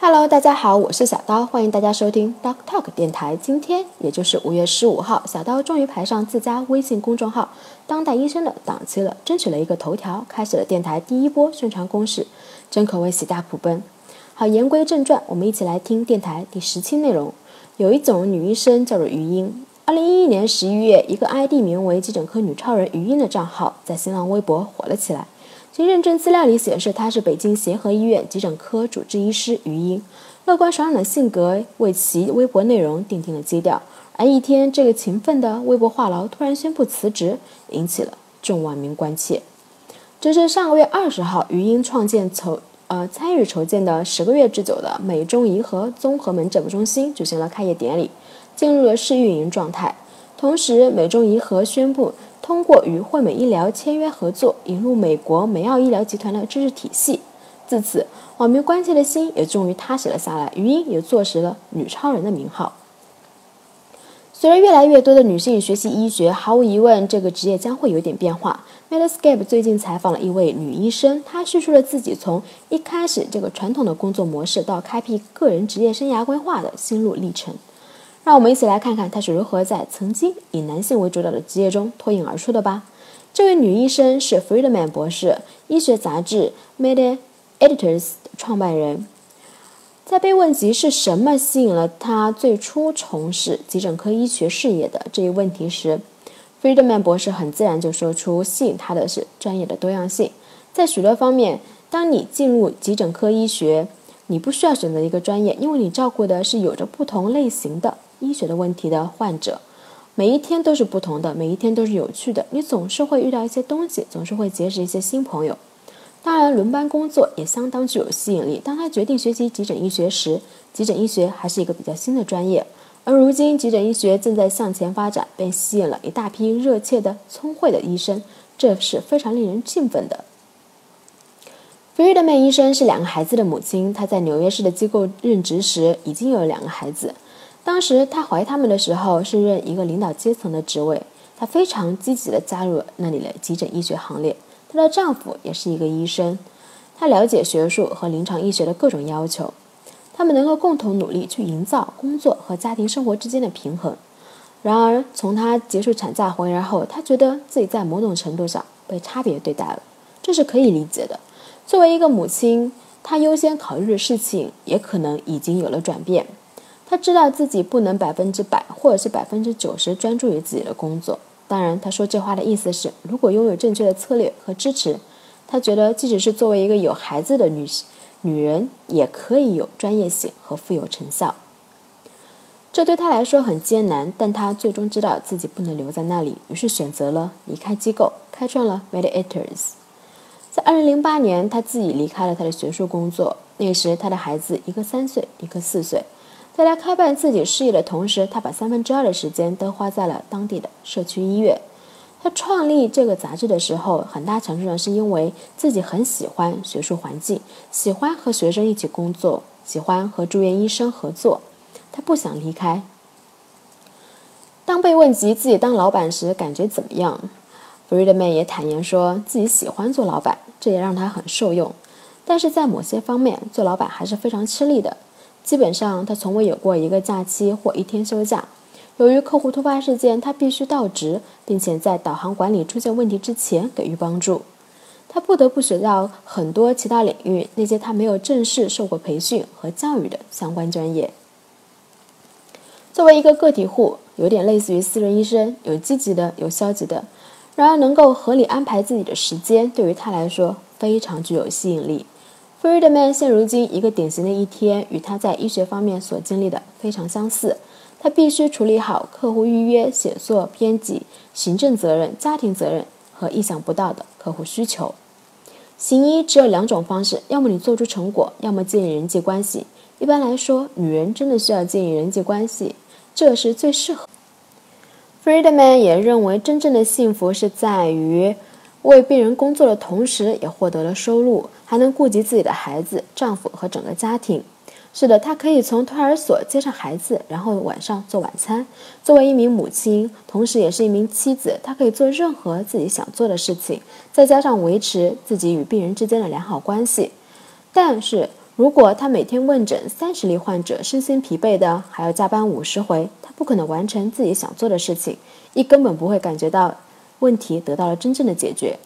Hello，大家好，我是小刀，欢迎大家收听 Doc Talk 电台。今天也就是五月十五号，小刀终于排上自家微信公众号“当代医生”的档期了，争取了一个头条，开始了电台第一波宣传攻势，真可谓喜大普奔。好，言归正传，我们一起来听电台第十期内容。有一种女医生叫做余音。二零一一年十一月，一个 ID 名为“急诊科女超人”余音的账号在新浪微博火了起来。其认证资料里显示，他是北京协和医院急诊科主治医师于英。乐观爽朗的性格为其微博内容奠定了基调。而一天，这个勤奋的微博话痨突然宣布辞职，引起了众网民关切。这是上个月二十号，于英创建筹呃参与筹建的十个月之久的美中宜和综合门诊中心举行了开业典礼，进入了试运营状态。同时，美中宜和宣布。通过与惠美医疗签约合作，引入美国梅奥医疗集团的知识体系。自此，网民关切的心也终于踏实了下来。余音也坐实了“女超人”的名号。随着越来越多的女性学习医学，毫无疑问，这个职业将会有点变化。Medscape 最近采访了一位女医生，她叙述了自己从一开始这个传统的工作模式到开辟个人职业生涯规划的心路历程。让我们一起来看看她是如何在曾经以男性为主导的职业中脱颖而出的吧。这位女医生是 Friedman 博士，医学杂志 Med Editors 的创办人。在被问及是什么吸引了她最初从事急诊科医学事业的这一问题时，Friedman 博士很自然就说出吸引他的是专业的多样性。在许多方面，当你进入急诊科医学，你不需要选择一个专业，因为你照顾的是有着不同类型的。医学的问题的患者，每一天都是不同的，每一天都是有趣的。你总是会遇到一些东西，总是会结识一些新朋友。当然，轮班工作也相当具有吸引力。当他决定学习急诊医学时，急诊医学还是一个比较新的专业，而如今急诊医学正在向前发展，便吸引了一大批热切的、聪慧的医生，这是非常令人兴奋的。菲瑞德曼医生是两个孩子的母亲，她在纽约市的机构任职时已经有了两个孩子。当时她怀他们的时候是任一个领导阶层的职位，她非常积极地加入了那里的急诊医学行列。她的丈夫也是一个医生，他了解学术和临床医学的各种要求，他们能够共同努力去营造工作和家庭生活之间的平衡。然而，从她结束产假回来后，她觉得自己在某种程度上被差别对待了，这是可以理解的。作为一个母亲，她优先考虑的事情也可能已经有了转变。他知道自己不能百分之百或者是百分之九十专注于自己的工作。当然，他说这话的意思是，如果拥有正确的策略和支持，他觉得即使是作为一个有孩子的女女人，也可以有专业性和富有成效。这对他来说很艰难，但他最终知道自己不能留在那里，于是选择了离开机构，开创了 Mediators。在2008年，他自己离开了他的学术工作。那时，他的孩子一个三岁，一个四岁。在他开办自己事业的同时，他把三分之二的时间都花在了当地的社区医院。他创立这个杂志的时候，很大程度上是因为自己很喜欢学术环境，喜欢和学生一起工作，喜欢和住院医生合作。他不想离开。当被问及自己当老板时感觉怎么样，Friedman 也坦言说自己喜欢做老板，这也让他很受用。但是在某些方面，做老板还是非常吃力的。基本上，他从未有过一个假期或一天休假。由于客户突发事件，他必须到职，并且在导航管理出现问题之前给予帮助。他不得不学到很多其他领域那些他没有正式受过培训和教育的相关专业。作为一个个体户，有点类似于私人医生，有积极的，有消极的。然而，能够合理安排自己的时间，对于他来说非常具有吸引力。Friedman 现如今一个典型的一天，与他在医学方面所经历的非常相似。他必须处理好客户预约、写作、编辑、行政责任、家庭责任和意想不到的客户需求。行医只有两种方式：要么你做出成果，要么建立人际关系。一般来说，女人真的需要建立人际关系，这是最适合。Friedman 也认为，真正的幸福是在于。为病人工作的同时，也获得了收入，还能顾及自己的孩子、丈夫和整个家庭。是的，她可以从托儿所接上孩子，然后晚上做晚餐。作为一名母亲，同时也是一名妻子，她可以做任何自己想做的事情，再加上维持自己与病人之间的良好关系。但是如果她每天问诊三十例患者，身心疲惫的，还要加班五十回，她不可能完成自己想做的事情，亦根本不会感觉到问题得到了真正的解决。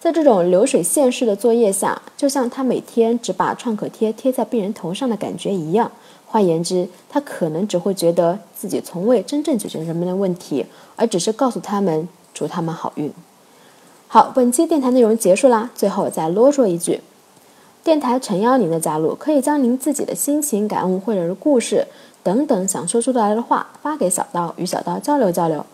在这种流水线式的作业下，就像他每天只把创可贴贴在病人头上的感觉一样。换言之，他可能只会觉得自己从未真正解决人们的问题，而只是告诉他们祝他们好运。好，本期电台内容结束啦。最后再啰嗦一句。电台诚邀您的加入，可以将您自己的心情、感悟或者是故事等等想说出来的话发给小刀，与小刀交流交流。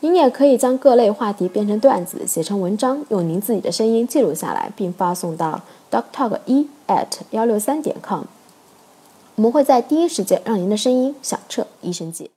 您也可以将各类话题变成段子，写成文章，用您自己的声音记录下来，并发送到 doctalk 一 at 幺六三点 com。我们会在第一时间让您的声音响彻医生界。